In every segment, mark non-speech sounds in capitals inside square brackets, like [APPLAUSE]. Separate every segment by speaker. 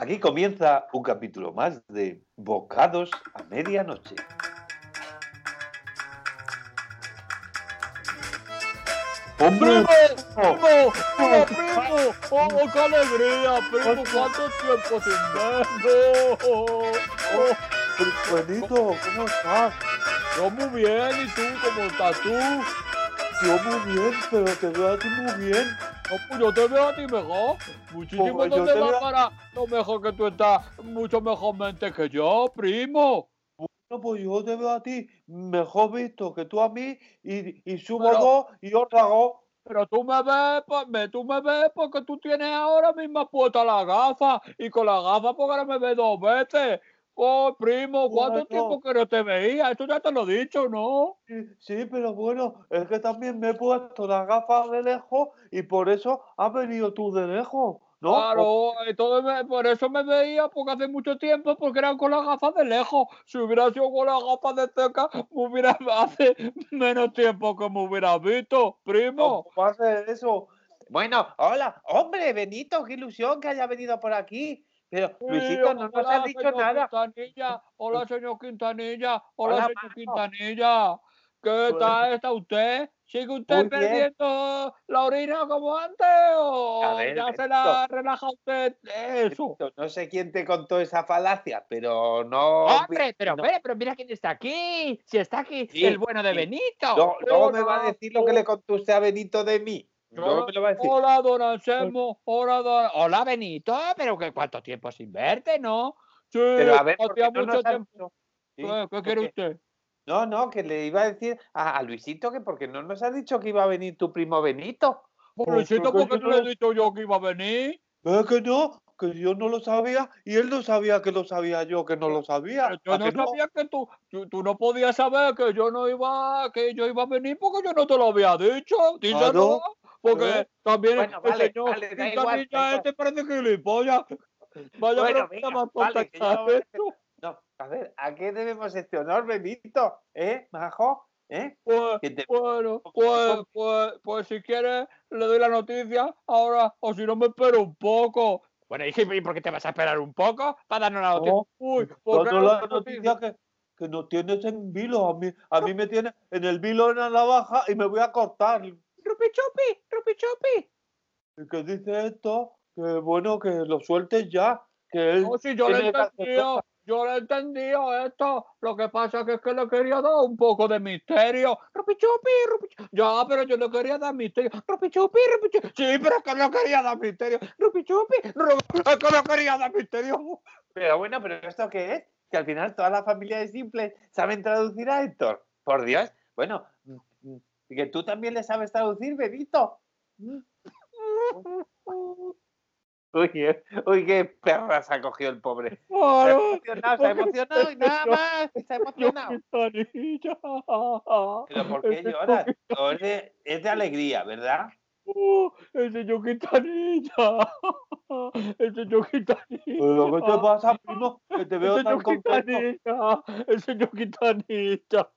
Speaker 1: Aquí comienza un capítulo más de Bocados a Medianoche.
Speaker 2: ¡Primo! ¡Primo! ¡Primo! ¡Primo! ¡Oh, qué alegría! ¡Primo! ¿Cuánto tiempo sin vernos?
Speaker 1: Oh, Benito, ¿cómo estás?
Speaker 2: Yo muy bien, ¿y tú? ¿Cómo estás tú?
Speaker 1: Yo muy bien, pero te veo a ti muy bien.
Speaker 2: No, pues yo te veo a ti mejor. Muchísimo
Speaker 1: Pues yo te
Speaker 2: va para lo mejor que tú estás, mucho mejor mente que yo, primo.
Speaker 1: Bueno, pues yo te veo a ti mejor visto que tú a mí y, y subo
Speaker 2: Pero-
Speaker 1: dos y otra dos.
Speaker 2: Pero tú me ves, pues, me, tú me ves porque tú tienes ahora mismo puesta la gafa y con la gafa porque ahora me ves dos veces. Oh, primo, ¿cuánto
Speaker 1: Bueno.
Speaker 2: tiempo que no te veía? Esto ya te lo he dicho, ¿no?
Speaker 1: Sí, sí, pero bueno, es que también me he puesto las gafas de lejos y por eso has venido tú de lejos, ¿no?
Speaker 2: Claro, entonces por eso me veía, porque hace mucho tiempo, porque eran con las gafas de lejos. Si hubiera sido con las gafas de cerca, me hubiera, [LAUGHS] hace menos tiempo que me hubiera visto, primo.
Speaker 1: ¿Cómo va a ser eso? Bueno, hola, hombre, Benito, qué ilusión que haya venido por aquí. Pero, Luisito, no nos
Speaker 2: hola,
Speaker 1: has dicho
Speaker 2: señor
Speaker 1: nada.
Speaker 2: Quintanilla. Hola, señor Quintanilla. Hola,
Speaker 1: Hola,
Speaker 2: señor. Quintanilla. ¿Qué
Speaker 1: Pues-
Speaker 2: tal está usted? ¿Sigue usted
Speaker 1: Muy bien.
Speaker 2: perdiendo la orina como antes o
Speaker 1: ver,
Speaker 2: ya se la relaja usted eso?
Speaker 1: Benito, No sé quién te contó esa falacia, pero no.
Speaker 3: Hombre, pero,
Speaker 1: no.
Speaker 3: hombre, pero mira quién está aquí. Si está aquí
Speaker 1: Sí,
Speaker 3: el bueno de
Speaker 1: sí.
Speaker 3: Benito.
Speaker 1: No, luego me va a decir lo que le contó usted a Benito de mí. Luego me lo va a decir.
Speaker 2: Hola, don Anselmo. Hola, don...
Speaker 3: Hola, Benito, pero que cuánto tiempo sin verte, ¿no?
Speaker 2: Sí,
Speaker 1: Pero a ver, ¿por qué
Speaker 2: hacía
Speaker 1: no
Speaker 2: mucho tiempo.
Speaker 1: Sí,
Speaker 2: ¿Qué, qué
Speaker 1: ¿por
Speaker 2: quiere usted?
Speaker 1: No, no, que le iba a decir a, a Luisito que porque no nos ha dicho que iba a venir tu primo Benito.
Speaker 2: Pues,
Speaker 1: Pues,
Speaker 2: Luisito,
Speaker 1: porque
Speaker 2: ¿por qué no le he dicho yo que iba a venir?
Speaker 1: Es que no, que yo no lo sabía y él no sabía que lo sabía yo, que no lo sabía.
Speaker 2: Yo
Speaker 1: ¿A
Speaker 2: no
Speaker 1: que
Speaker 2: sabía que tú, tú, tú no podías saber que yo no iba, que yo iba a venir porque yo no te lo había dicho. Díselo. Porque
Speaker 1: Claro.
Speaker 2: también
Speaker 1: Bueno,
Speaker 2: el
Speaker 1: vale,
Speaker 2: señor
Speaker 1: vale, da igual, da
Speaker 2: Quintanilla
Speaker 1: igual.
Speaker 2: este parece gilipollas. Vaya
Speaker 1: Bueno, venga,
Speaker 2: más
Speaker 1: vale. No, a ver, ¿a qué debemos este honor, Benito? ¿Eh, Majo? ¿Eh?
Speaker 2: Pues,
Speaker 1: te-
Speaker 2: bueno,
Speaker 1: ¿Cómo-
Speaker 2: pues, pues, pues si quieres le doy la noticia ahora, o si no me espero un poco.
Speaker 3: Bueno, ¿y qué- y por qué te vas a esperar un poco para darnos la noticia?
Speaker 1: No,
Speaker 2: Uy, porque
Speaker 1: Cuando la noticia que, que nos tienes en vilo, a mí, a mí me tiene en el vilo en la navaja y me voy a cortar. ¿Y
Speaker 3: Rupi chupi, rupi chupi.
Speaker 1: que dice esto? Que bueno, que lo sueltes ya. Que él
Speaker 2: No, si yo lo he entendido, yo lo he entendido esto. Lo que pasa que es que le quería dar un poco de misterio.
Speaker 3: Rupi chupi, rupi chupi.
Speaker 2: Ya, pero yo le quería dar misterio.
Speaker 3: Rupi chupi, rupi chupi.
Speaker 2: Sí, pero es que le quería dar misterio.
Speaker 3: Rupi chupi.
Speaker 2: Es que le quería dar misterio.
Speaker 1: Pero bueno, ¿pero esto qué es? Que al final toda la familia de Simples saben traducir a Héctor. Por Dios. Bueno, mm, que tú también le sabes traducir, Benito. [LAUGHS] Uy, eh, uy, qué perra se ha cogido el pobre. [LAUGHS] Se ha emocionado, se ha emocionado y nada más. Se ha
Speaker 2: Yo,
Speaker 1: emocionado. Pero ¿por qué
Speaker 2: Ese
Speaker 1: lloras? No, es, de, es de alegría, ¿verdad?
Speaker 2: Oh, el señor Quintanilla. El señor Quintanilla.
Speaker 1: Pero ¿qué te pasa, primo? Que te veo
Speaker 2: el
Speaker 1: tan
Speaker 2: señor
Speaker 1: contento.
Speaker 2: Quintanilla. El señor Quintanilla.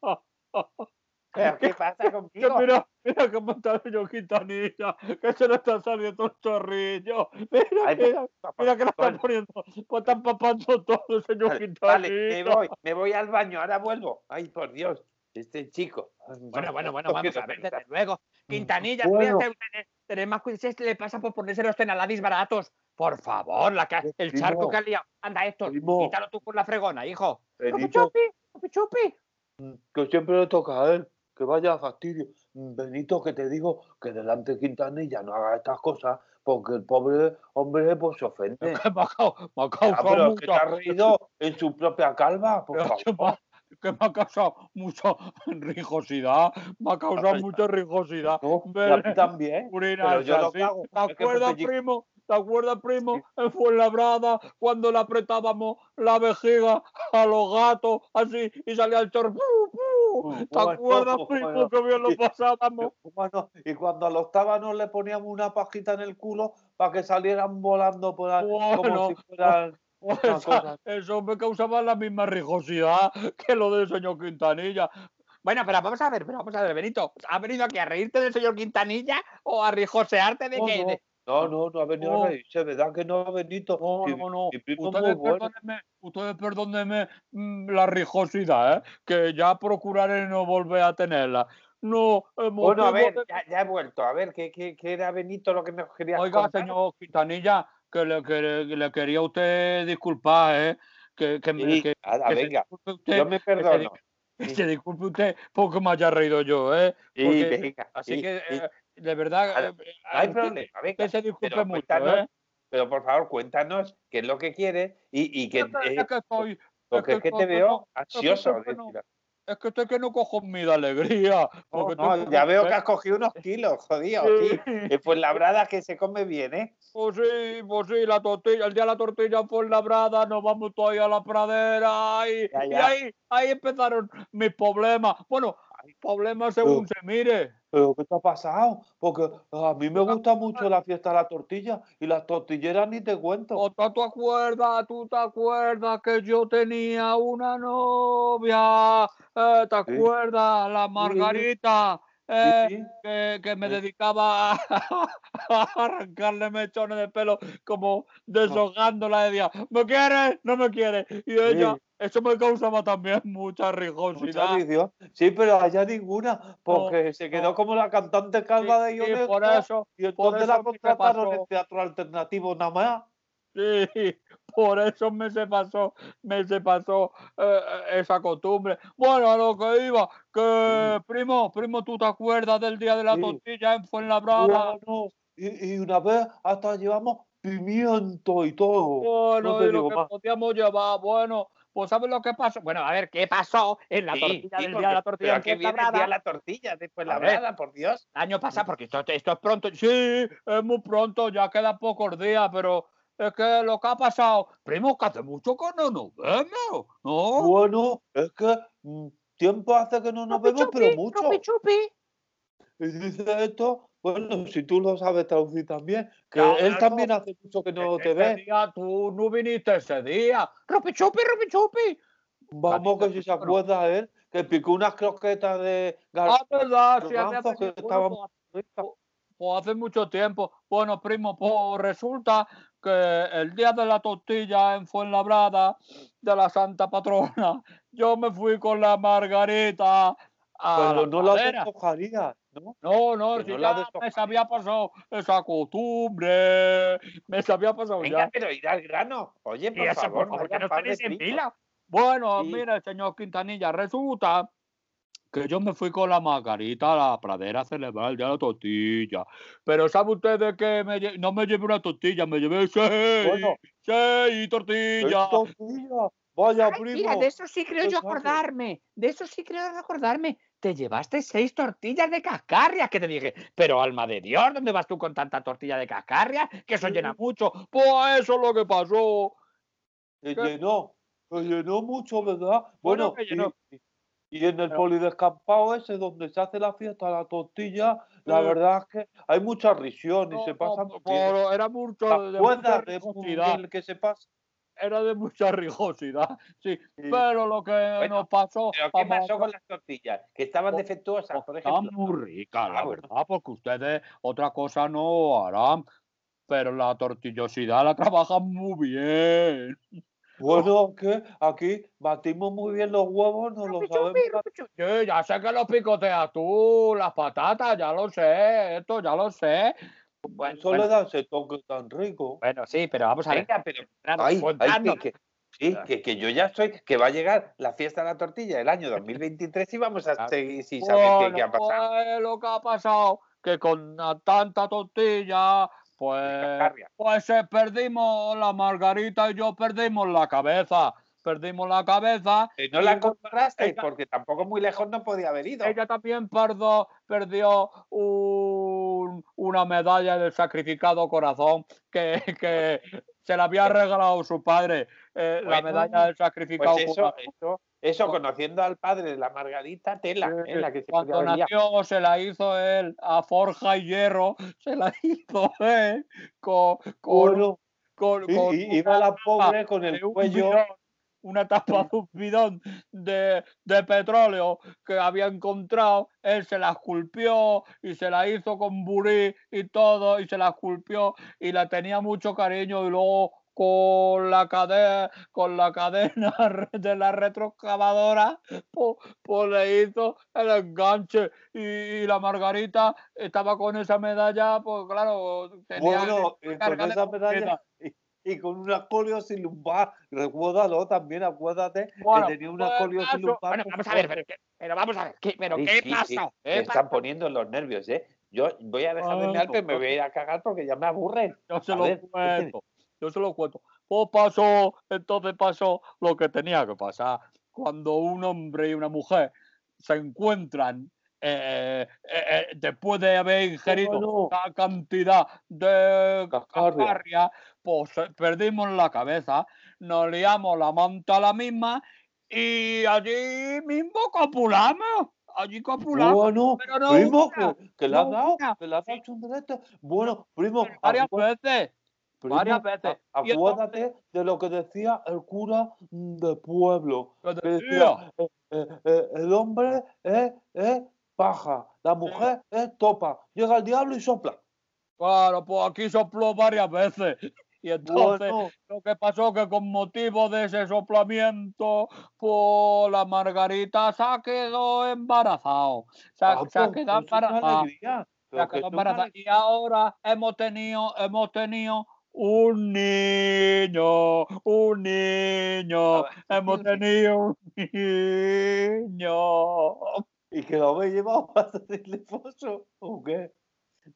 Speaker 1: ¿Pero [LAUGHS] qué pasa
Speaker 2: Que
Speaker 1: contigo?
Speaker 2: mira, mira cómo está el señor Quintanilla. Que se le está saliendo el chorrillo. Mira,
Speaker 1: Ay,
Speaker 2: mira, mira que lo están poniendo. Pues están papando todo el señor
Speaker 1: Vale,
Speaker 2: Quintanilla.
Speaker 1: vale, me voy, me voy al baño, ahora vuelvo. Ay, por Dios, este chico.
Speaker 3: Bueno, bueno, bueno,
Speaker 1: No
Speaker 3: vamos a ver, desde luego. Quintanilla,
Speaker 1: Bueno.
Speaker 3: cuídate, tener, tener más cuidado. Si le pasa por ponerse los tenaladis baratos. Por favor, la ca- el charco
Speaker 1: Primo.
Speaker 3: que ha liado. Anda, Héctor,
Speaker 1: Primo.
Speaker 3: quítalo tú con la fregona, hijo. Rupi
Speaker 1: Benito,
Speaker 3: chupi, chupi.
Speaker 1: que siempre le toca a él, que vaya fastidio. Benito, que te digo que delante de Quintanilla no haga estas cosas, porque el pobre hombre pues se ofende. [LAUGHS]
Speaker 2: Me ha, causado
Speaker 1: que te ha reído en su propia calva, por
Speaker 2: Pero que me
Speaker 1: favor.
Speaker 2: que me ha causado mucha [LAUGHS] rijosidad. Me ha causado mucha rijosidad.
Speaker 1: No, a mí también. Pero yo lo hago
Speaker 2: ¿Te acuerdas, primo? ¿Te acuerdas, primo? En Fuenlabrada, cuando le apretábamos la vejiga a los gatos, así, y salía el chorro. ¿Te acuerdas, primo, que bien lo pasábamos?
Speaker 1: Bueno, y cuando a los tábanos le poníamos una pajita en el culo para que salieran volando por ahí, como
Speaker 2: Bueno,
Speaker 1: si fueran [LAUGHS]
Speaker 2: Pues esa- eso me causaba la misma rijosidad que lo del señor Quintanilla.
Speaker 3: Bueno, pero vamos a ver, pero vamos a ver, Benito. ¿Has venido aquí a reírte del señor Quintanilla o a rijosearte de
Speaker 1: No,
Speaker 3: que
Speaker 1: no. No, no, no ha venido
Speaker 2: No.
Speaker 1: a reírse, ¿verdad que no, Benito?
Speaker 2: No, no, no. Ustedes
Speaker 1: bueno.
Speaker 2: perdónenme, ustedes perdónenme mm, la rijosidad, ¿eh? que ya procuraré no volver a tenerla. No, el
Speaker 1: Bueno, a ver,
Speaker 2: de-
Speaker 1: ya, ya he vuelto. A ver, ¿qué, qué, qué era Benito lo que nos quería
Speaker 2: Oiga,
Speaker 1: contar?
Speaker 2: señor Quintanilla, que le, que le- que le quería usted disculpar, ¿eh? Que, que, me-
Speaker 1: Sí,
Speaker 2: que-
Speaker 1: nada,
Speaker 2: que
Speaker 1: venga,
Speaker 2: usted,
Speaker 1: yo me perdono. [LAUGHS]
Speaker 2: que se disculpe usted porque me haya reído yo, ¿eh?
Speaker 1: Sí,
Speaker 2: porque-
Speaker 1: venga,
Speaker 2: Así
Speaker 1: sí,
Speaker 2: que,
Speaker 1: sí,
Speaker 2: eh, de verdad,
Speaker 1: Nada,
Speaker 2: eh,
Speaker 1: no hay problema, venga.
Speaker 2: se disculpe
Speaker 1: Pero
Speaker 2: mucho, ¿eh?
Speaker 1: pero por favor, cuéntanos qué es lo que quiere y, y que,
Speaker 2: Es que-
Speaker 1: eh, porque
Speaker 2: es
Speaker 1: que te veo ansioso.
Speaker 2: es que estoy que no cojo mi de alegría.
Speaker 1: No, ya veo que has cogido unos kilos, jodido.
Speaker 2: Sí.
Speaker 1: Sí. Pues la brada que se come bien, ¿eh?
Speaker 2: Pues sí, pues sí, la tortilla, el día de la tortilla fue en la brada, nos vamos todavía a la pradera y,
Speaker 1: Ya,
Speaker 2: y ahí, ahí empezaron mis problemas. Bueno, problemas según se mire.
Speaker 1: ¿Pero qué te ha pasado? Porque a mí me gusta mucho la fiesta de la tortilla y las tortilleras ni te cuento.
Speaker 2: Otra, ¿tú acuerdas? ¿Tú te acuerdas que yo tenía una novia? Eh, ¿Te
Speaker 1: Sí.
Speaker 2: acuerdas? La Margarita. Eh,
Speaker 1: Sí, sí.
Speaker 2: que, que me
Speaker 1: Sí.
Speaker 2: dedicaba a, [LAUGHS] a arrancarle mechones de pelo como deshogándola. Decía, ¿me quieres? No me quieres. Y ella, eso me causaba también mucha rijosidad.
Speaker 1: Sí, pero allá ninguna, porque se quedó
Speaker 2: no.
Speaker 1: como la cantante calva de
Speaker 2: Y, y
Speaker 1: Ionesco
Speaker 2: por eso,
Speaker 1: y entonces
Speaker 2: eso
Speaker 1: la contrataron en teatro alternativo nada más.
Speaker 2: Sí, por eso me se pasó, me se pasó eh, eh, esa costumbre. Bueno, a lo que iba, que primo, primo, ¿tú te acuerdas del día de la
Speaker 1: Sí.
Speaker 2: tortilla en Fuenlabrada?
Speaker 1: Bueno, y, y una vez hasta llevamos pimiento y todo.
Speaker 2: Bueno,
Speaker 1: no te
Speaker 2: y lo
Speaker 1: digo
Speaker 2: que
Speaker 1: más.
Speaker 2: podíamos llevar, bueno, pues ¿sabes lo que pasó? Bueno, a ver, ¿qué pasó en la
Speaker 1: Sí,
Speaker 2: tortilla
Speaker 1: sí,
Speaker 2: del día de la tortilla
Speaker 1: pero
Speaker 2: en
Speaker 1: ¿a qué viene el día de la tortilla después la brada, por Dios.
Speaker 2: El año pasado, porque esto, esto es pronto, sí, es muy pronto, ya quedan pocos días, pero es que lo que ha pasado, primo, que hace mucho que no nos vemos, ¿no?
Speaker 1: Bueno, es que mm, tiempo hace que no nos vemos, pero mucho. Y dice esto, bueno, si tú lo sabes traducir también, que
Speaker 2: Ya,
Speaker 1: él
Speaker 2: claro.
Speaker 1: también hace mucho que no te ve.
Speaker 2: día tú no viniste ese día. Rupi chupi, rupi chupi.
Speaker 1: Vamos, que si se acuerda él, que picó unas croquetas de gar-
Speaker 2: Ah, verdad, sí, hace,
Speaker 1: garbanzos que estaban
Speaker 2: pues, pues hace mucho tiempo. Bueno, primo, pues resulta que el día de la tortilla en Fuenlabrada, de la Santa Patrona, [LAUGHS] yo me fui con la Margarita a
Speaker 1: Pero
Speaker 2: la
Speaker 1: no la
Speaker 2: pradera.
Speaker 1: despojarías, ¿no?
Speaker 2: No, no, si
Speaker 1: no la
Speaker 2: ya me había pasado esa costumbre, me se había pasado
Speaker 1: Venga,
Speaker 2: ya.
Speaker 1: pero ir al grano. Oye, por favor,
Speaker 2: por favor, no
Speaker 1: de
Speaker 2: estéis en pila. Bueno,
Speaker 1: Sí.
Speaker 2: mira, señor Quintanilla, resulta que yo me fui con la Margarita a la pradera a celebrar el día de la tortilla. Pero ¿sabe usted de qué? Me lle- no me llevé una tortilla, me llevé seis,
Speaker 1: Bueno,
Speaker 2: seis
Speaker 1: seis
Speaker 2: tortillas.
Speaker 1: tortillas. Vaya,
Speaker 3: Ay,
Speaker 1: primo.
Speaker 3: mira, de eso sí creo yo acordarme. De eso sí creo acordarme. Te llevaste seis tortillas de cascarria, que te dije, pero alma de Dios, ¿dónde vas tú con tanta tortilla de cascarria? Que eso
Speaker 1: Sí.
Speaker 3: llena mucho.
Speaker 2: Pues eso es lo que pasó.
Speaker 1: Se
Speaker 2: ¿Qué?
Speaker 1: llenó, se llenó mucho, ¿verdad?
Speaker 2: Bueno,
Speaker 1: Bueno,
Speaker 2: que
Speaker 1: y,
Speaker 2: llenó.
Speaker 1: y en el
Speaker 2: Pero-
Speaker 1: polidescampado ese donde se hace la fiesta de la tortilla, la
Speaker 2: Sí.
Speaker 1: verdad es que hay mucha risión y se
Speaker 2: no,
Speaker 1: pasa muy bien.
Speaker 2: pero era mucho
Speaker 1: ¿Te
Speaker 2: de mucha
Speaker 1: de que se pasa?
Speaker 2: Era de mucha rijosidad, sí.
Speaker 1: Sí.
Speaker 2: Pero lo que
Speaker 1: Bueno,
Speaker 2: nos pasó.
Speaker 1: ¿Pero qué pasó con las tortillas? Que estaban
Speaker 2: Oh,
Speaker 1: defectuosas, por ejemplo.
Speaker 2: muy rica, la
Speaker 1: Ah,
Speaker 2: verdad, porque ustedes otra cosa no harán, pero la tortillosidad la trabajan muy bien.
Speaker 1: Bueno, que aquí batimos muy bien los huevos, no lo sabemos.
Speaker 2: Sí, ya sé que lo picoteas tú, las patatas, ya lo sé, esto ya lo sé.
Speaker 3: Bueno,
Speaker 1: Eso
Speaker 3: bueno,
Speaker 1: le da ese toque tan rico.
Speaker 3: bueno, sí, pero vamos a ver.
Speaker 1: Pero
Speaker 3: Claro,
Speaker 1: Ay, ay, que, sí, que, que yo ya estoy, que va a llegar la fiesta de la tortilla del año [LAUGHS] 2023 y vamos a seguir sin saber qué,
Speaker 2: Bueno,
Speaker 1: qué ha pasado.
Speaker 2: pues lo que ha pasado, que con tanta tortilla, pues, pues eh, perdimos la Margarita y yo perdimos la cabeza. Perdimos la cabeza.
Speaker 1: Que no
Speaker 2: y
Speaker 1: la
Speaker 2: ella-
Speaker 1: porque tampoco muy lejos no podía haber ido.
Speaker 2: Ella también perdió, perdió un- una medalla del sacrificado corazón que, que se la había regalado su padre. eh, la
Speaker 1: Bueno,
Speaker 2: medalla del sacrificado
Speaker 1: Pues eso,
Speaker 2: corazón.
Speaker 1: eso, eso, conociendo al padre de la Margarita, tela,
Speaker 2: Sí,
Speaker 1: ¿eh? la que se
Speaker 2: Cuando nació se la hizo él a forja y hierro, se la [LAUGHS] hizo él con, con,
Speaker 1: Bueno,
Speaker 2: con-
Speaker 1: y-
Speaker 2: con
Speaker 1: y- iba la pobre con el cuello,
Speaker 2: bidón, una tapa de un bidón de, de petróleo que había encontrado, él se la esculpió y se la hizo con burí y todo, y se la esculpió y la tenía mucho cariño y luego con la cadena, con la cadena de la retroexcavadora, pues, pues le hizo el enganche y, y la Margarita estaba con esa medalla, pues claro, tenía
Speaker 1: Bueno, y con
Speaker 2: carga de
Speaker 1: esa medalla y, y con una escoliosis lumbar. Recuérdalo también, acuérdate
Speaker 2: Bueno,
Speaker 1: que tenía una
Speaker 2: pues,
Speaker 1: escoliosis
Speaker 2: caso-
Speaker 1: lumbar.
Speaker 3: Bueno, vamos a ver, pero, ¿qué- pero vamos a ver, ¿qué, pero
Speaker 1: Sí,
Speaker 3: ¿qué
Speaker 1: sí,
Speaker 3: pasa?
Speaker 1: sí,
Speaker 3: ¿Qué
Speaker 1: Me están
Speaker 3: pasa?
Speaker 1: poniendo los nervios, ¿eh? Yo voy a dejar de
Speaker 2: Ah,
Speaker 1: pero me voy a ir a cagar porque ya me aburren.
Speaker 2: Yo se
Speaker 1: A
Speaker 2: lo
Speaker 1: ver, ¿qué tiene?
Speaker 2: cuento, yo se lo cuento. Pues pasó, entonces pasó lo que tenía que pasar. Cuando un hombre y una mujer se encuentran eh, eh, eh, después de haber ingerido una cantidad de
Speaker 1: cascarria,
Speaker 2: pues perdimos la cabeza, nos liamos la manta a la misma y allí mismo copulamos. Allí copulamos.
Speaker 1: Bueno,
Speaker 2: pero no
Speaker 1: primo,
Speaker 2: una,
Speaker 1: que, que le has
Speaker 2: no
Speaker 1: dado,
Speaker 2: una,
Speaker 1: que le has hecho un directo. Bueno, primo,
Speaker 2: varias veces. Varias veces.
Speaker 1: Acuérdate de lo que decía el cura mm, de pueblo.
Speaker 2: que decía,
Speaker 1: eh, eh, eh, el hombre es, es paja, la mujer es topa. Llega el diablo y sopla.
Speaker 2: Claro, pues aquí sopló varias veces. Y entonces
Speaker 1: Bueno,
Speaker 2: lo que pasó que con motivo de ese soplamiento, pues la Margarita se quedó embarazada. Se, ha-
Speaker 1: ah,
Speaker 2: se ha
Speaker 1: pues,
Speaker 2: quedado ha
Speaker 1: que
Speaker 2: quedado embarazada. Y ahora hemos tenido, hemos tenido un niño, un niño,
Speaker 1: A ver, [LAUGHS]
Speaker 2: hemos [LAUGHS] tenido un niño.
Speaker 1: Y que lo habéis llevado para hacerle foso, ¿o qué?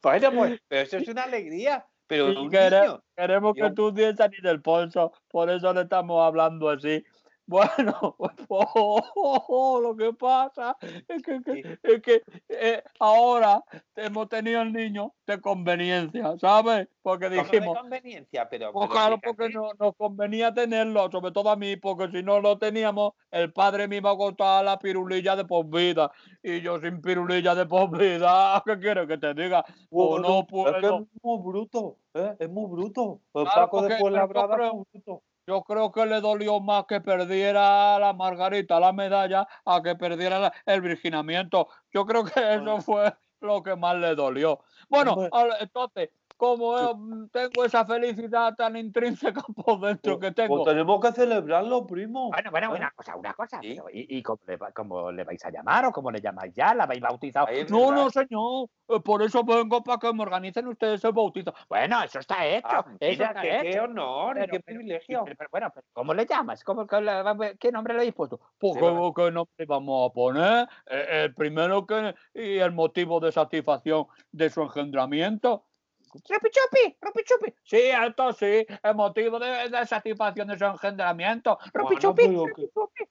Speaker 1: Pues, [LAUGHS] pero eso es una alegría. Pero un
Speaker 2: quere-
Speaker 1: niño.
Speaker 2: Queremos que
Speaker 1: Yo-
Speaker 2: tú des ni del pulso, por eso le estamos hablando así. Bueno, [LAUGHS] lo que pasa es que, que- es que eh, ahora hemos tenido el niño de conveniencia, ¿sabes? Porque
Speaker 1: ¿Cómo de
Speaker 2: dijimos,
Speaker 1: conveniencia, pero.
Speaker 2: pues
Speaker 1: pero
Speaker 2: claro, porque no, nos convenía tenerlo, sobre todo a mí, porque si no lo teníamos, el padre me iba a costar la pirulilla de por vida. Y yo sin pirulilla de por vida, [LAUGHS] ¿qué quieres que te diga? Pues no
Speaker 1: bueno, Es que
Speaker 2: puedo.
Speaker 1: es muy bruto, ¿eh? Es muy bruto. El
Speaker 2: Claro,
Speaker 1: Paco de
Speaker 2: pero yo
Speaker 1: es muy bruto.
Speaker 2: Yo creo que le dolió más que perdiera la Margarita la medalla a que perdiera la- el virginamiento. Yo creo que eso fue lo que más le dolió. Bueno, entonces, como mm, tengo esa felicidad tan intrínseca [LAUGHS] por dentro que
Speaker 1: Pues-
Speaker 2: tengo,
Speaker 1: Pues tenemos que celebrarlo, primo.
Speaker 3: Bueno, bueno,
Speaker 1: ¿eh?
Speaker 3: una cosa, una cosa.
Speaker 1: Sí.
Speaker 3: pero ¿Y, y cómo, le, cómo le vais a llamar o cómo le llamáis ya? ¿La habéis bautizado?
Speaker 2: No, no, señor, eh, por eso vengo para que me organicen ustedes el bautizo.
Speaker 3: Bueno, eso está hecho.
Speaker 1: Ah,
Speaker 3: eso
Speaker 1: mira,
Speaker 3: está
Speaker 1: qué, qué
Speaker 3: hecho.
Speaker 1: honor y
Speaker 3: Pero-
Speaker 1: qué
Speaker 3: pero-
Speaker 1: privilegio.
Speaker 3: pero- pero bueno, pero ¿cómo le llamas? ¿Cómo, qué, nombre le habéis puesto?
Speaker 2: Pues
Speaker 1: Sí,
Speaker 2: ¿qué,
Speaker 1: bueno.
Speaker 2: qué nombre vamos a poner? Eh, el primero que y el motivo de satisfacción de su engendramiento.
Speaker 3: ¡Rupi chupi! ¡Rupi chupi!
Speaker 2: Sí, esto sí, el motivo de, de satisfacción de su engendramiento.
Speaker 3: ¡Rupi
Speaker 1: Bueno,
Speaker 3: chupi!
Speaker 1: pero
Speaker 3: ¡Rupi
Speaker 1: que-
Speaker 3: chupi!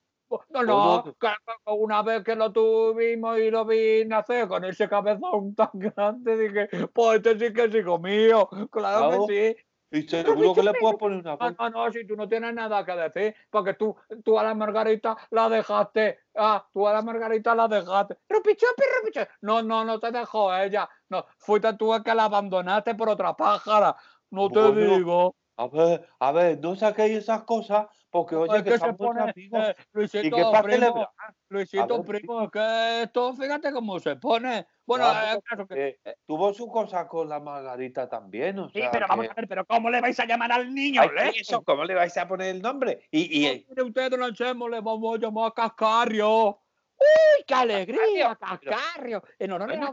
Speaker 2: No, no, que una vez que lo tuvimos y lo vi nacer con ese cabezón tan [LAUGHS] grande, dije, pues este sí que es hijo mío. Claro,
Speaker 1: Claro.
Speaker 2: que sí.
Speaker 1: Y seguro que le puedes poner una
Speaker 2: No,
Speaker 1: cosa.
Speaker 2: no, no, si tú no tienes nada que decir, porque tú, tú a la Margarita la dejaste. Ah, tú a la Margarita la dejaste.
Speaker 3: ¡Rupi chupi! ¡Rupi chupi!
Speaker 2: No, no, no te dejó ella. No, fuiste tú el que la abandonaste por otra pájara. No te
Speaker 1: Bueno,
Speaker 2: digo.
Speaker 1: A ver, a ver, no saquéis esas cosas porque, oye,
Speaker 2: Es
Speaker 1: que
Speaker 2: que se pone, eh, Luisito, primo,
Speaker 1: celebrar.
Speaker 2: Luisito,
Speaker 1: ver,
Speaker 2: primo, que esto, fíjate cómo se pone. Bueno,
Speaker 1: Ya,
Speaker 2: eh, claro que-
Speaker 1: eh, tuvo su cosa con la Margarita también, o
Speaker 3: Sí,
Speaker 1: sea
Speaker 3: pero vamos
Speaker 1: que-
Speaker 3: a ver, pero ¿cómo le vais a llamar al niño?
Speaker 1: Ay, eso, ¿cómo le vais a poner el nombre? Y, y,
Speaker 2: No, ustedes lo hacemos, le vamos a llamar a Cascario.
Speaker 3: ¡Uy, qué alegría! ¡Cascarrio! En honor a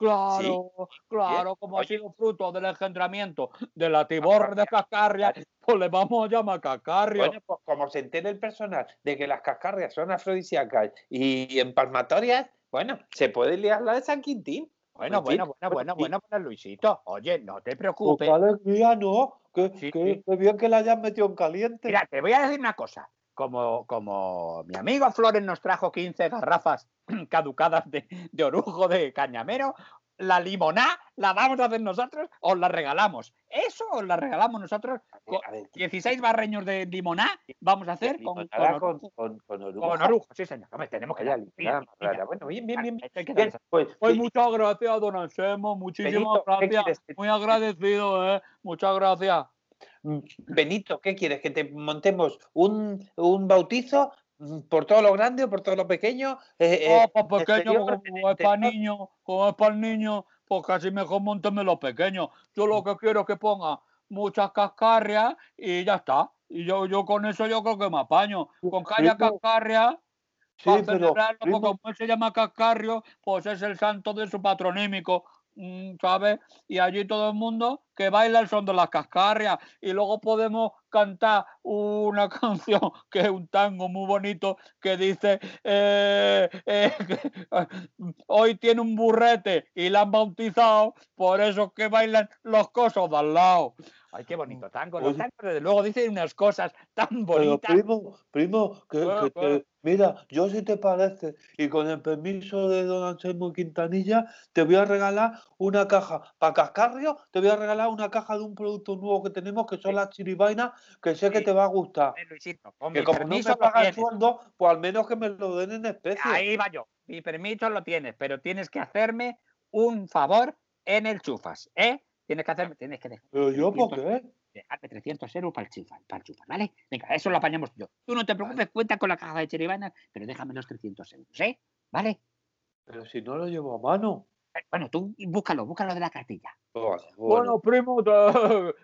Speaker 1: pues,
Speaker 3: Cascarria.
Speaker 2: Claro, claro, como ha sido fruto del engendramiento de la tiborra de Cascarria, pues le vamos a llamar Cascarrio.
Speaker 1: bueno, pues como se entere el personal de que las cascarrias son afrodisíacas y empalmatorias, bueno, se puede liar la de San Quintín.
Speaker 3: Bueno, bueno, bueno, bueno, bueno, bueno, Luisito. Oye, no te
Speaker 1: Pues
Speaker 3: preocupes.
Speaker 1: qué alegría, ¿no? Qué,
Speaker 2: Sí,
Speaker 1: qué-
Speaker 2: sí.
Speaker 1: qué bien que la hayas metido en caliente.
Speaker 3: Mira, te voy a decir una cosa. Como, como mi amigo Flores nos trajo 15 garrafas [CLEARS THROAT] caducadas de, de orujo de cañamero, la limoná la vamos a hacer nosotros, os la regalamos. Eso os la regalamos nosotros. co-
Speaker 1: a ver,
Speaker 3: 16 barreños de limoná vamos a hacer con, con,
Speaker 1: con,
Speaker 3: orujo.
Speaker 1: con, orujo.
Speaker 3: Con orujo, sí, señor. Hombre, tenemos que dar-.
Speaker 1: Bueno, bien, bien, bien. Bien, pues,
Speaker 2: Pues muchas gracias, don Anselmo, muchísimas
Speaker 1: Benito, ¿qué
Speaker 2: gracias. Muy agradecido, ¿eh? Muchas gracias.
Speaker 1: Mm, Benito, ¿qué quieres? ¿Que te montemos un, un bautizo mm, por todo lo grande o por todo lo pequeño? Eh,
Speaker 2: Oh, pues pequeño,
Speaker 1: exterior,
Speaker 2: como es para niños, como es para el niño, pues casi mejor monteme los pequeños. Yo lo que quiero es que ponga muchas cascarrias y ya está. Y yo, yo con eso yo creo que me apaño. Con
Speaker 1: Primo,
Speaker 2: cascarrias,
Speaker 1: sí,
Speaker 2: para
Speaker 1: pero
Speaker 2: celebrarlo, porque como él se llama Cascarrio, pues es el santo de su patronímico, mm, ¿sabes? Y allí todo el mundo que baila son de las cascarrias. Y luego podemos cantar una [LAUGHS] canción que es un tango muy bonito que dice, eh, eh, [LAUGHS] hoy tiene un burrete y la han bautizado, por eso que bailan los cosos de al lado.
Speaker 3: Ay, qué bonito tango. Los tangos, desde luego, dicen unas cosas tan
Speaker 1: pero
Speaker 3: bonitas.
Speaker 1: primo, primo, que, mira, yo si te parece, y con el permiso de don Anselmo Quintanilla, te voy a regalar una caja para cascarrio, te voy a regalar una caja de un producto nuevo que tenemos, que son
Speaker 3: Sí,
Speaker 1: las chiribainas, que sé que te va a gustar.
Speaker 3: Luisito, con
Speaker 1: Que
Speaker 3: mi
Speaker 1: como no me
Speaker 3: lo
Speaker 1: paga el sueldo, pues al menos que me lo den en especie.
Speaker 3: Ahí va yo. Mi permiso lo tienes, pero tienes que hacerme un favor en el chufas, ¿eh? Tienes que hacerme, tienes que dejar
Speaker 1: Pero yo, ¿por
Speaker 3: 300,
Speaker 1: qué?
Speaker 3: dejarme 300 euros para el chufas, para el chufas, ¿vale? Venga, eso lo apañamos yo. Tú no te
Speaker 1: Vale.
Speaker 3: preocupes, cuenta con la caja de chiribana, pero déjame los 300 euros, ¿eh? ¿Vale?
Speaker 1: Pero si no lo llevo a mano.
Speaker 3: Eh, Bueno, tú búscalo, búscalo de la cartilla.
Speaker 1: Vale, bueno.
Speaker 2: Bueno, primo, te,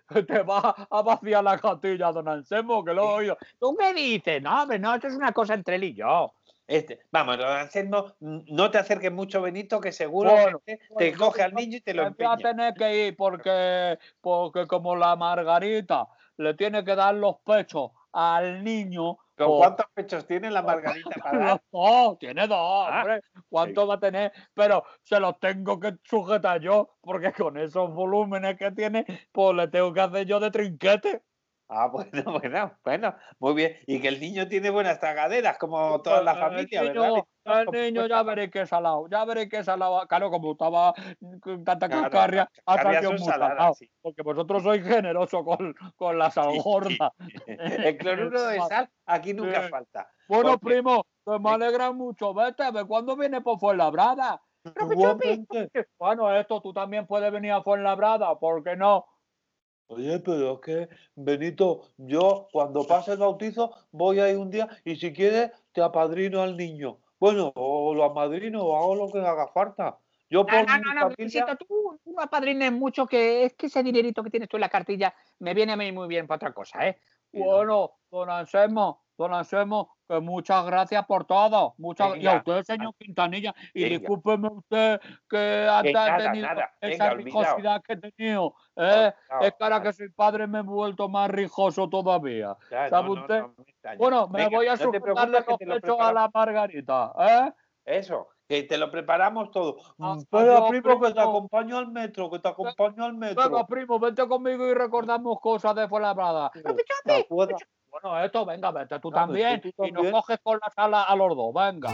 Speaker 2: [LAUGHS] te va a vaciar la cartilla, don Anselmo, que lo he oído.
Speaker 3: ¿Tú qué dices? No, hombre, no, esto es una cosa entre él y yo.
Speaker 1: Este, vamos, Anselmo, no te acerques mucho, Benito, que seguro
Speaker 2: Bueno,
Speaker 1: que te,
Speaker 2: bueno,
Speaker 1: coge al niño y te lo
Speaker 2: voy a
Speaker 1: empeña.
Speaker 2: tener que ir porque, porque como la Margarita le tiene que dar los pechos al niño,
Speaker 1: ¿Con cuántos pechos tiene la Margarita [LAUGHS] para dar?
Speaker 2: dos, tiene dos,
Speaker 1: Ah,
Speaker 2: hombre. ¿Cuánto va a tener? Pero se los tengo que sujetar yo, porque con esos volúmenes que tiene, pues le tengo que hacer yo de trinquete.
Speaker 1: Ah, [LAUGHS] bueno, bueno, bueno, muy bien. Y que el niño tiene buenas tragaderas, como toda la
Speaker 2: El
Speaker 1: familia, ¿verdad?
Speaker 2: niño,
Speaker 1: Benito?
Speaker 2: el niño ya veréis que salado, ya veréis que salado. Claro, como estaba con tanta
Speaker 1: Claro,
Speaker 2: cascarria,
Speaker 1: las
Speaker 2: ha
Speaker 1: cascarrias
Speaker 2: salido
Speaker 1: son
Speaker 2: muy salado.
Speaker 1: sí.
Speaker 2: Porque vosotros sois generosos con, con la sal [LAUGHS]
Speaker 1: Sí,
Speaker 2: gorda.
Speaker 1: El cloruro de [LAUGHS] sal aquí nunca
Speaker 2: Sí.
Speaker 1: falta.
Speaker 2: Bueno,
Speaker 1: Porque
Speaker 2: primo, pues me
Speaker 1: Sí.
Speaker 2: alegra mucho verte. A ver cuándo viene por Fuenlabrada. Bueno, esto tú también puedes venir a Fuenlabrada, ¿por qué no?
Speaker 1: Oye, pero es que, Benito, yo cuando pase el bautizo voy a ir un día y si quieres te apadrino al niño. Bueno, o lo amadrino o hago lo que haga falta. Yo
Speaker 3: No,
Speaker 1: por
Speaker 3: no, no, no, Luisito, tú, tú no apadrines mucho, que es que ese dinerito que tienes tú en la cartilla me viene a mí muy bien para otra cosa, ¿eh?
Speaker 2: Bueno, don Anselmo, don Anselmo, que muchas gracias por todo. Muchas, y a
Speaker 1: Venga,
Speaker 2: usted, señor Quintanilla, y
Speaker 1: venga.
Speaker 2: discúlpeme usted que
Speaker 1: Que
Speaker 2: antes ha
Speaker 1: nada,
Speaker 2: tenido
Speaker 1: nada,
Speaker 2: esa
Speaker 1: venga, olvidado.
Speaker 2: rijosidad que he tenido. ¿eh?
Speaker 1: Olvidado,
Speaker 2: Es
Speaker 1: nada.
Speaker 2: que soy padre me he vuelto más rijoso todavía.
Speaker 1: Ya,
Speaker 2: ¿Sabe usted?
Speaker 1: me.
Speaker 2: Bueno, me
Speaker 1: Venga,
Speaker 2: voy a sujetarle los pechos a la Margarita. ¿eh?
Speaker 1: Eso, que te lo preparamos todo.
Speaker 2: Ah,
Speaker 1: Mm,
Speaker 2: adiós,
Speaker 1: primo, que te acompaño al metro, que te acompaño al
Speaker 2: Venga,
Speaker 1: metro.
Speaker 2: primo, vente conmigo y recordamos cosas de Fuenlabrada. Bueno, esto, venga, vete tú
Speaker 1: Ah,
Speaker 2: también.
Speaker 1: tú
Speaker 2: Y nos
Speaker 1: también.
Speaker 2: coges con la sala a los dos, venga.